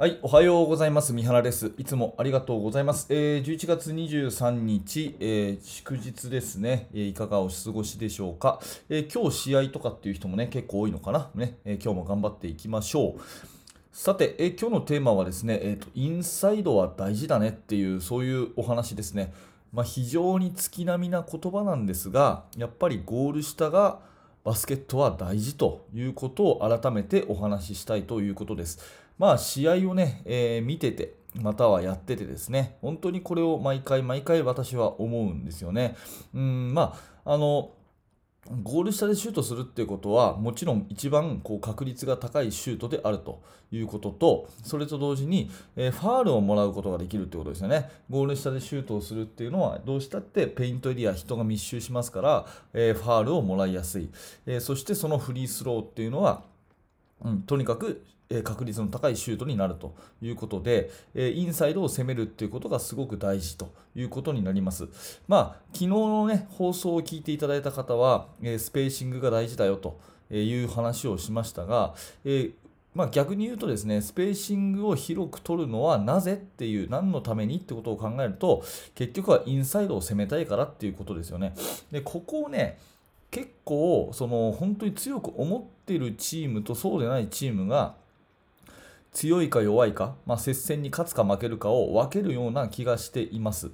はい、おはようございます。三原です。いつもありがとうございます。えー、11月23日、えー祝日ですね、えーいかがお過ごしでしょうか、えー今日試合とかっていう人もね、結構多いのかな。ね、えー今日も頑張っていきましょう。さて、えー今日のテーマはですね、えーと、インサイドは大事だねっていう、そういうお話ですね。まあ、非常に月並みな言葉なんですが、やっぱりゴール下がバスケットは大事ということを改めてお話ししたいということです。まあ、試合をね、えー見てて、またはやっててですね、本当にこれを毎回毎回私は思うんですよね。うん、まあ、あの、ゴール下でシュートするっていうことはもちろん一番こう確率が高いシュートであるということとそれと同時に、えファールをもらうことができるってことですよねゴール下でシュートをするっていうのはどうしたってペイントエリア人が密集しますから、えファールをもらいやすい、えそしてそのフリースローっていうのはうん、とにかく、えー確率の高いシュートになるということで、えーインサイドを攻めるっていうことがすごく大事ということになります。まあ、昨日の、ね、放送を聞いていただいた方は、えースペーシングが大事だよという話をしましたが、えまあ、逆に言うとですね、スペーシングを広く取るのはなぜっていう、何のためにってことを考えると、結局はインサイドを攻めたいからっていうことですよね。で、ここをね、結構その本当に強く思っているチームとそうでないチームが強いか弱いか、まあ、接戦に勝つか負けるかを分けるような気がしています。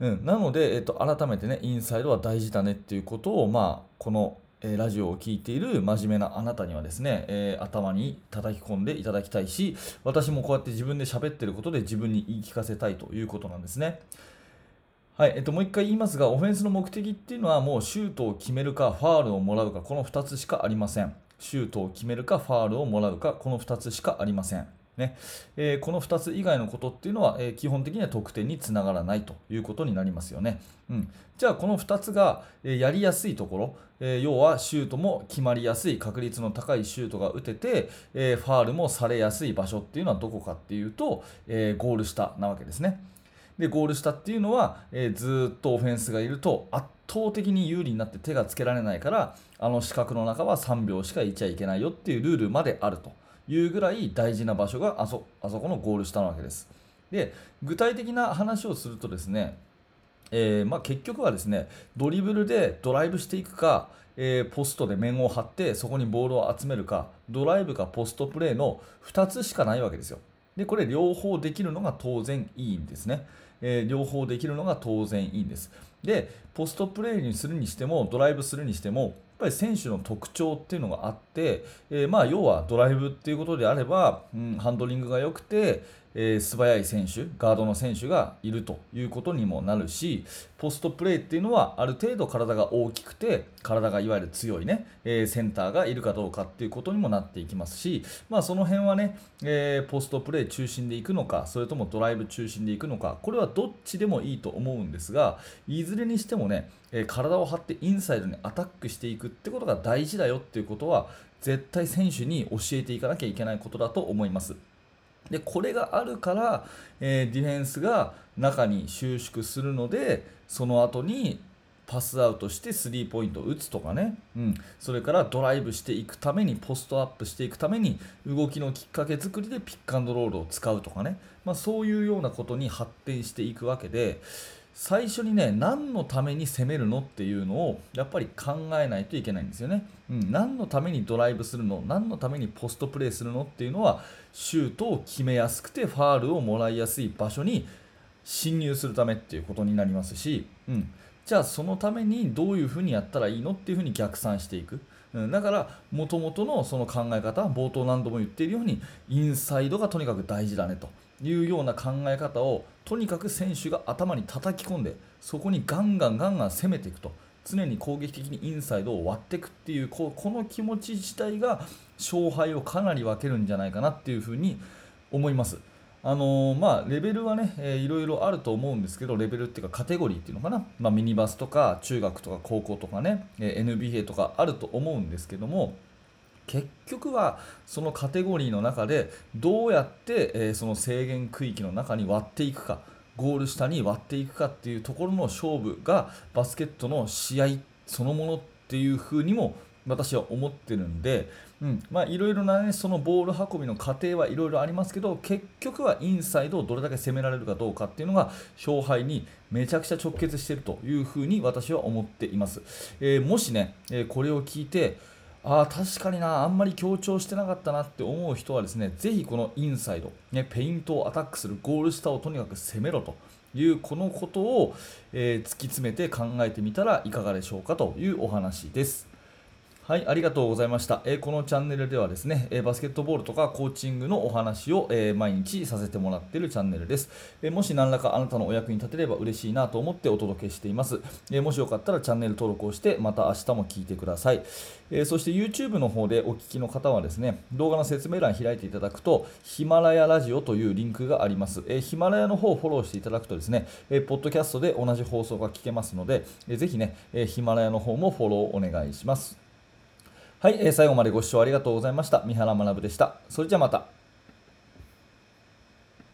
うん、なので、えっと、改めてね、インサイドは大事だねっていうことを、まあ、この、えーラジオを聞いている真面目なあなたにはですね、えー頭に叩き込んでいただきたいし、私もこうやって自分で喋ってることで自分に言い聞かせたいということなんですね。はいえっと、もう一回言いますが、オフェンスの目的っていうのは、もうシュートを決めるか、ファールをもらうか、この2つしかありません。シュートを決めるか、ファールをもらうか、この2つしかありません。ねえーこの2つ以外のことっていうのは、えー基本的には得点につながらないということになりますよね。うん、じゃあ、この2つが、えーやりやすいところ、え要はシュートも決まりやすい、確率の高いシュートが打てて、えファールもされやすい場所っていうのはどこかっていうと、えゴール下なわけですね。でゴール下っていうのは、えーずっとオフェンスがいると圧倒的に有利になって手がつけられないからあの四角の中は3秒しかいちゃいけないよっていうルールまであるというぐらい大事な場所があそあそこのゴール下なわけです。で具体的な話をするとですね、えーまあ、結局はですねドリブルでドライブしていくか、えーポストで面を張ってそこにボールを集めるかドライブかポストプレーの2つしかないわけですよ。でこれ両方できるのが当然いいんですね。えー両方できるのが当然いいんです。でポストプレーにするにしてもドライブするにしてもやっぱり選手の特徴っていうのがあって、えーまあ、要はドライブっていうことであれば、うん、ハンドリングが良くて、えー素早い選手ガードの選手がいるということにもなるしポストプレーっていうのはある程度体が大きくて体がいわゆる強いね、えーセンターがいるかどうかっていうことにもなっていきますし、まあ、その辺はね、えーポストプレー中心でいくのかそれともドライブ中心でいくのかこれはどっちでもいいと思うんですがいずれにしてもね、え体を張ってインサイドにアタックしていくってことが大事だよっていうことは絶対選手に教えていかなきゃいけないことだと思います。でこれがあるから、えーディフェンスが中に収縮するのでその後にパスアウトしてスリーポイントを打つとかね、うん、それからドライブしていくためにポストアップしていくために動きのきっかけ作りでピックアンドロールを使うとかね、まあ、そういうようなことに発展していくわけで最初にね何のために攻めるのっていうのをやっぱり考えないといけないんですよね、うん、何のためにドライブするの？何のためにポストプレーするのっていうのはシュートを決めやすくてファールをもらいやすい場所に侵入するためっていうことになりますし、うん、じゃあそのためにどういうふうにやったらいいのっていうふうに逆算していく、うん、だからもともとのその考え方冒頭何度も言っているようにインサイドがとにかく大事だねと。いうような考え方をとにかく選手が頭に叩き込んでそこにガンガンガンガン攻めていくと常に攻撃的にインサイドを割っていくっていうここの気持ち自体が勝敗をかなり分けるんじゃないかなっていうふうに思います。あのーまあ、レベルはね、えーいろいろあると思うんですけど、レベルっていうかカテゴリーっていうのかな、まあ、ミニバスとか中学とか高校とかね、え NBA とかあると思うんですけども、結局はそのカテゴリーの中でどうやって、えその制限区域の中に割っていくか、ゴール下に割っていくかっていうところの勝負がバスケットの試合そのものっていう風にも私は思ってるんで、うんまあ、いろいろな、ね、そのボール運びの過程はいろいろありますけど結局はインサイドをどれだけ攻められるかどうかっていうのが勝敗にめちゃくちゃ直結しているというふうに私は思っています、えー、もしね、え、これを聞いてああ確かになあんまり強調してなかったなって思う人はですねぜひこのインサイド、ね、ペイントをアタックするゴール下をとにかく攻めろというこのことを、えー、突き詰めて考えてみたらいかがでしょうかというお話です。はい、ありがとうございました。えー、このチャンネルではですね、えー、バスケットボールとかコーチングのお話を、えー、毎日させてもらっているチャンネルです、えもし何らかあなたのお役に立てれば嬉しいなと思ってお届けしています。えもしよかったらチャンネル登録をして、また明日も聞いてください。えそして YouTube の方でお聞きの方はですね、動画の説明欄開いていただくと、ヒマラヤラジオというリンクがあります。えヒマラヤの方をフォローしていただくとですね、えポッドキャストで同じ放送が聞けますので、えぜひね、えヒマラヤの方もフォローお願いします。はい、えー、最後までご視聴ありがとうございました。三原学でした。それじゃあまた。